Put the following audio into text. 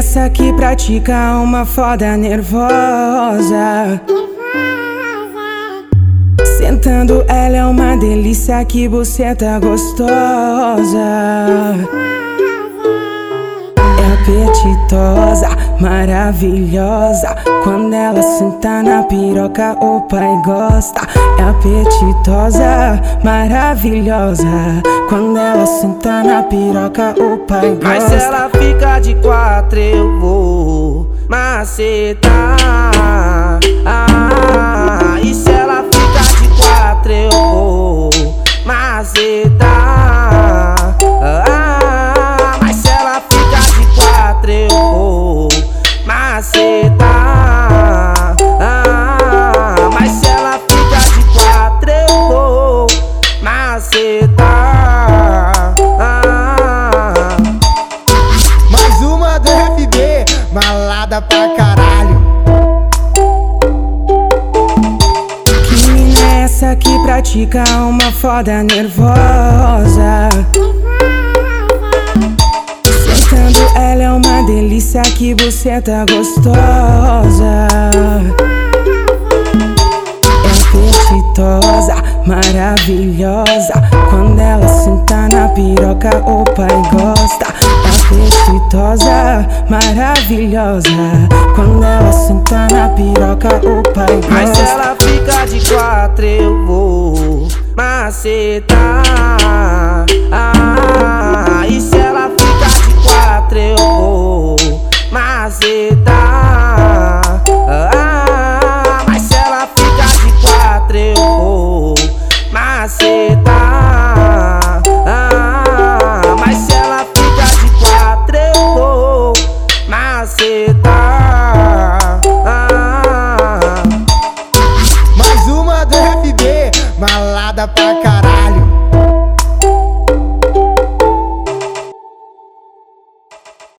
essa que pratica uma foda nervosa. Sentando ela é uma delícia que você tá gostosa. Apetitosa, maravilhosa. Quando ela senta na piroca, o pai gosta. É apetitosa, maravilhosa. Quando ela senta na piroca, o pai gosta. Mas se ela fica de quatro, eu vou macetar. Ah, macetar. Ah, Mais uma do FB, malada pra caralho. Mina é essa que pratica uma foda nervosa? Sentando ela é uma delícia que você tá gostosa. Maravilhosa. Quando ela senta na piroca, o pai gosta. É apetitosa, maravilhosa. Quando ela senta na piroca, o pai gosta. Mas se ela fica de quatro, eu vou macetar. Ah, treta. Ah, mais uma do FB, malada pra cá.